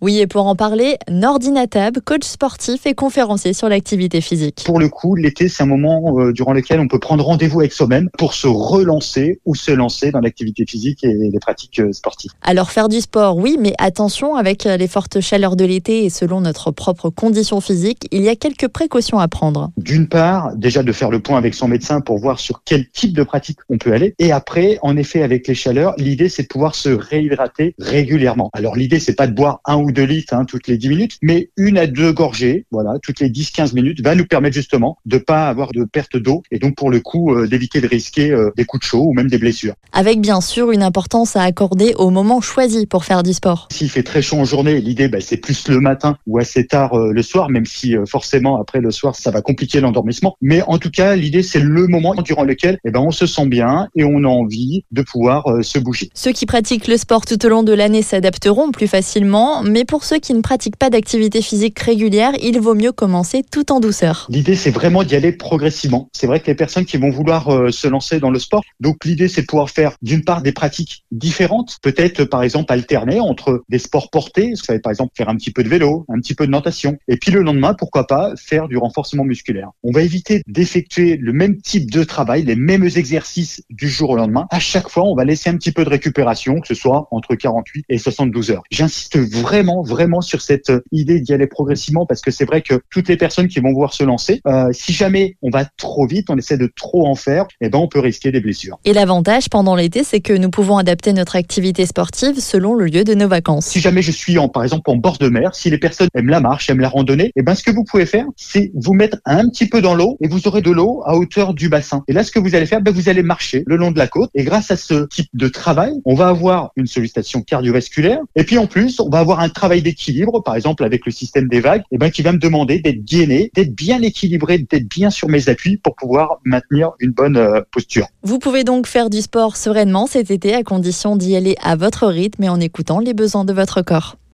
Oui, et pour en parler, Nordinatab, coach sportif et conférencier sur l'activité physique. Pour le coup, l'été, c'est un moment euh, durant lequel on peut prendre rendez-vous avec soi-même pour se relancer ou se lancer dans l'activité physique et les pratiques euh, sportives. Alors faire du sport, oui, mais attention, avec les fortes chaleurs de l'été et selon notre propre condition physique, il y a quelques précautions à prendre. D'une part, déjà de faire le point avec son médecin pour voir sur quel type de pratique on peut aller. Et après, en effet, avec les chaleurs, l'idée, c'est de pouvoir se réhydrater régulièrement. Alors l'idée, c'est pas de boire un ou deux litres hein, toutes les 10 minutes, mais une à deux gorgées, voilà, toutes les 10-15 minutes, va nous permettre justement de pas avoir de perte d'eau et donc pour le coup euh, d'éviter de risquer euh, des coups de chaud ou même des blessures. Avec bien sûr une importance à accorder au moment choisi pour faire du sport. S'il fait très chaud en journée, l'idée, bah, c'est plus le matin ou assez tard euh, le soir, même si forcément après le soir, ça va compliquer l'endormissement. Mais en tout cas, l'idée, c'est le moment durant lequel eh ben, on se sent bien et on a envie de pouvoir se bouger. Ceux qui pratiquent le sport tout au long de l'année s'adapteront plus facilement, mais pour ceux qui ne pratiquent pas d'activité physique régulière, il vaut mieux commencer tout en douceur. L'idée, c'est vraiment d'y aller progressivement. C'est vrai que les personnes qui vont vouloir euh, se lancer dans le sport, donc l'idée, c'est de pouvoir faire d'une part des pratiques différentes, peut-être par exemple alterner entre des sports portés, vous savez par exemple faire un petit peu de vélo, un petit peu de natation, et puis le lendemain, pourquoi pas faire du renforcement musculaire. On va éviter d'effectuer le même type de travail, les mêmes exercices du jour au lendemain. À chaque fois, on va laisser un petit peu de récupération, que ce soit entre 48 et 72 heures. J'insiste vraiment, vraiment sur cette idée d'y aller progressivement parce que c'est vrai que toutes les personnes qui vont vouloir se lancer, euh, si jamais on va trop vite, on essaie de trop en faire, eh ben on peut risquer des blessures. Et l'avantage pendant l'été, c'est que nous pouvons adapter notre activité sportive selon le lieu de nos vacances. Si jamais je suis en, par exemple en bord de mer, si les personnes aiment la marche, aiment la randonnée, eh ben ce que vous pouvez faire, c'est vous mettre un petit peu dans l'eau et vous aurez de l'eau à hauteur du bassin. Et là, ce que vous allez faire, ben, vous allez marcher le long de la côte et grâce à ce type de travail, on va avoir une sollicitation cardiovasculaire et puis en plus, on va avoir un travail d'équilibre, par exemple avec le système des vagues, eh ben, qui va me demander d'être gainé, d'être bien équilibré, d'être bien sur mes appuis pour pouvoir maintenir une bonne euh, posture. Vous pouvez donc faire du sport sereinement cet été à condition d'y aller à votre rythme et en écoutant les besoins de votre corps.